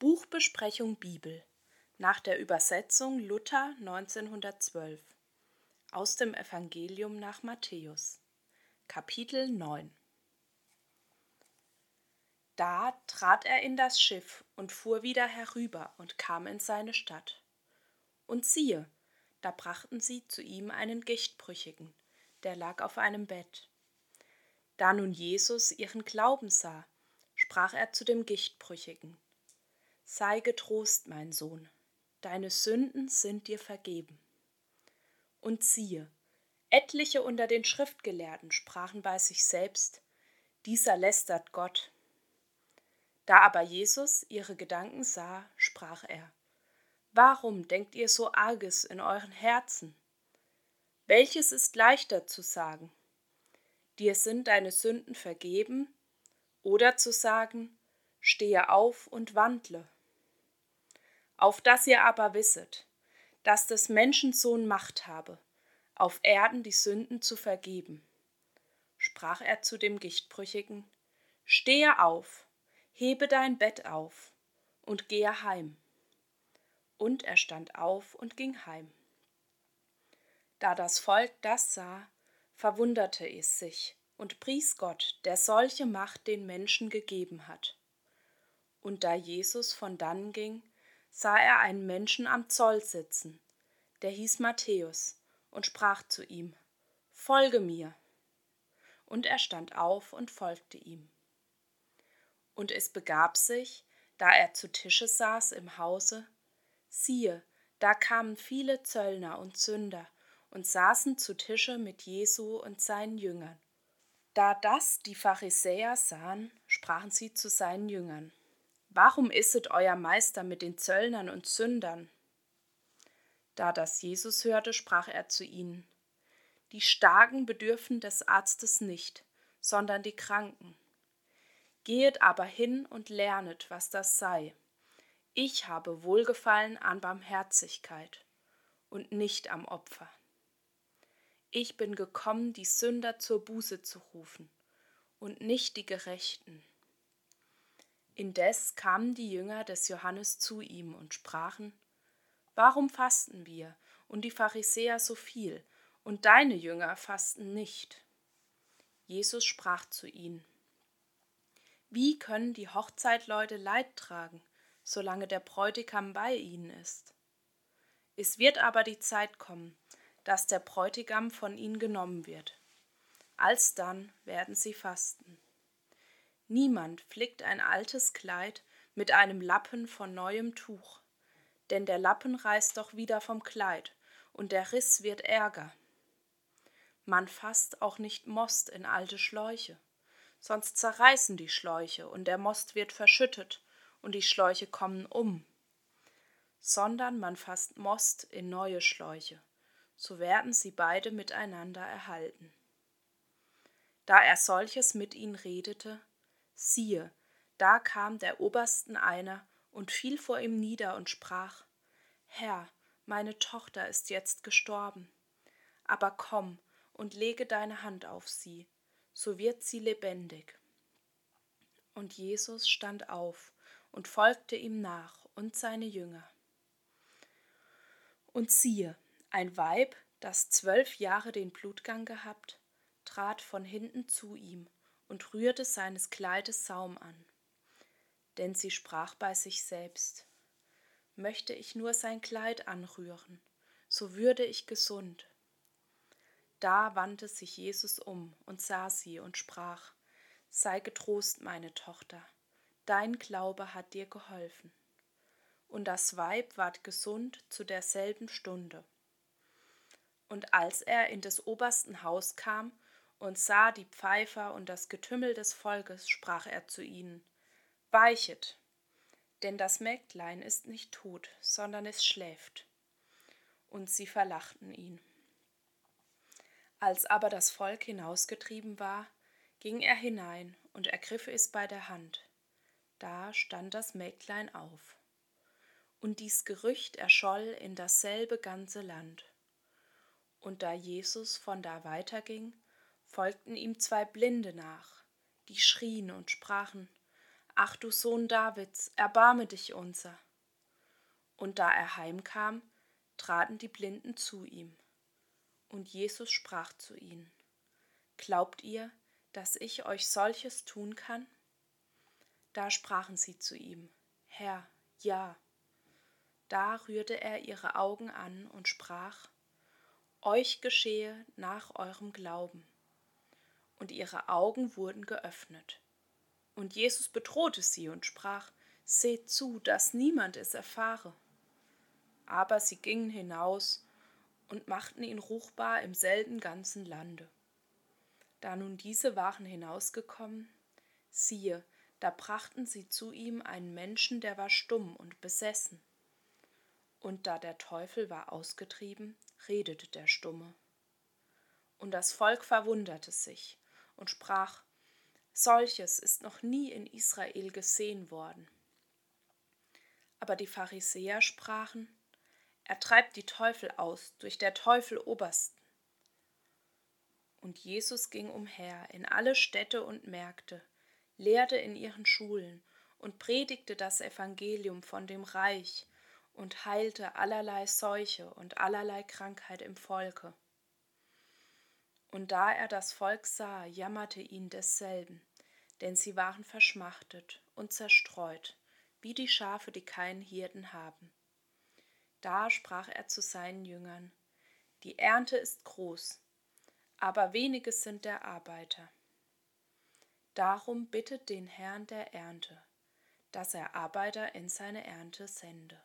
Buchbesprechung Bibel nach der Übersetzung Luther 1912 aus dem Evangelium nach Matthäus Kapitel 9 Da trat er in das Schiff und fuhr wieder herüber und kam in seine Stadt. Und siehe, da brachten sie zu ihm einen Gichtbrüchigen, der lag auf einem Bett. Da nun Jesus ihren Glauben sah, sprach er zu dem Gichtbrüchigen, Sei getrost, mein Sohn, deine Sünden sind dir vergeben. Und siehe, etliche unter den Schriftgelehrten sprachen bei sich selbst, dieser lästert Gott. Da aber Jesus ihre Gedanken sah, sprach er, Warum denkt ihr so arges in euren Herzen? Welches ist leichter zu sagen? Dir sind deine Sünden vergeben, oder zu sagen, stehe auf und wandle. Auf dass ihr aber wisset, dass des Menschensohn Macht habe, auf Erden die Sünden zu vergeben. Sprach er zu dem Gichtbrüchigen, Stehe auf, hebe dein Bett auf und gehe heim. Und er stand auf und ging heim. Da das Volk das sah, verwunderte es sich und pries Gott, der solche Macht den Menschen gegeben hat. Und da Jesus von dannen ging, sah er einen Menschen am Zoll sitzen, der hieß Matthäus, und sprach zu ihm, Folge mir. Und er stand auf und folgte ihm. Und es begab sich, da er zu Tische saß im Hause, siehe, da kamen viele Zöllner und Sünder und saßen zu Tische mit Jesu und seinen Jüngern. Da das die Pharisäer sahen, sprachen sie zu seinen Jüngern, Warum isset euer Meister mit den Zöllnern und Sündern? Da das Jesus hörte, sprach er zu ihnen, Die Starken bedürfen des Arztes nicht, sondern die Kranken. Gehet aber hin und lernet, was das sei. Ich habe Wohlgefallen an Barmherzigkeit und nicht am Opfer. Ich bin gekommen, die Sünder zur Buße zu rufen und nicht die Gerechten. Indes kamen die Jünger des Johannes zu ihm und sprachen, Warum fasten wir und die Pharisäer so viel, und deine Jünger fasten nicht? Jesus sprach zu ihnen, Wie können die Hochzeitleute Leid tragen, solange der Bräutigam bei ihnen ist? Es wird aber die Zeit kommen, dass der Bräutigam von ihnen genommen wird. Alsdann werden sie fasten. Niemand flickt ein altes Kleid mit einem Lappen von neuem Tuch, denn der Lappen reißt doch wieder vom Kleid, und der Riss wird ärger. Man fasst auch nicht Most in alte Schläuche, sonst zerreißen die Schläuche, und der Most wird verschüttet, und die Schläuche kommen um. Sondern man fasst Most in neue Schläuche, so werden sie beide miteinander erhalten. Da er solches mit ihnen redete, siehe, da kam der Obersten einer und fiel vor ihm nieder und sprach, Herr, meine Tochter ist jetzt gestorben, aber komm und lege deine Hand auf sie, so wird sie lebendig. Und Jesus stand auf und folgte ihm nach und seine Jünger. Und siehe, ein Weib, das zwölf Jahre den Blutgang gehabt, trat von hinten zu ihm und rührte seines Kleides Saum an. Denn sie sprach bei sich selbst, möchte ich nur sein Kleid anrühren, so würde ich gesund. Da wandte sich Jesus um und sah sie und sprach, Sei getrost, meine Tochter, dein Glaube hat dir geholfen. Und das Weib ward gesund zu derselben Stunde. Und als er in des obersten Haus kam und sah die Pfeifer und das Getümmel des Volkes, sprach er zu ihnen, Weichet, denn das Mägdlein ist nicht tot, sondern es schläft. Und sie verlachten ihn. Als aber das Volk hinausgetrieben war, ging er hinein und ergriff es bei der Hand. Da stand das Mägdlein auf. Und dies Gerücht erscholl in dasselbe ganze Land. Und da Jesus von da weiterging, folgten ihm zwei Blinde nach, die schrien und sprachen, Ach du Sohn Davids, erbarme dich unser. Und da er heimkam, traten die Blinden zu ihm. Und Jesus sprach zu ihnen, Glaubt ihr, dass ich euch solches tun kann? Da sprachen sie zu ihm, Herr, ja. Da rührte er ihre Augen an und sprach, Euch geschehe nach eurem Glauben. Und ihre Augen wurden geöffnet. Und Jesus bedrohte sie und sprach, Seht zu, dass niemand es erfahre. Aber sie gingen hinaus und machten ihn ruchbar im selben ganzen Lande. Da nun diese waren hinausgekommen, siehe, da brachten sie zu ihm einen Menschen, der war stumm und besessen. Und da der Teufel war ausgetrieben, redete der Stumme. Und das Volk verwunderte sich und sprach, Solches ist noch nie in Israel gesehen worden. Aber die Pharisäer sprachen, er treibt die Teufel aus durch der Teufel Obersten. Und Jesus ging umher in alle Städte und Märkte, lehrte in ihren Schulen und predigte das Evangelium von dem Reich und heilte allerlei Seuche und allerlei Krankheit im Volke. Und da er das Volk sah, jammerte ihn desselben, denn sie waren verschmachtet und zerstreut, wie die Schafe, die keinen Hirten haben. Da sprach er zu seinen Jüngern, Die Ernte ist groß, aber wenige sind der Arbeiter. Darum bittet den Herrn der Ernte, dass er Arbeiter in seine Ernte sende.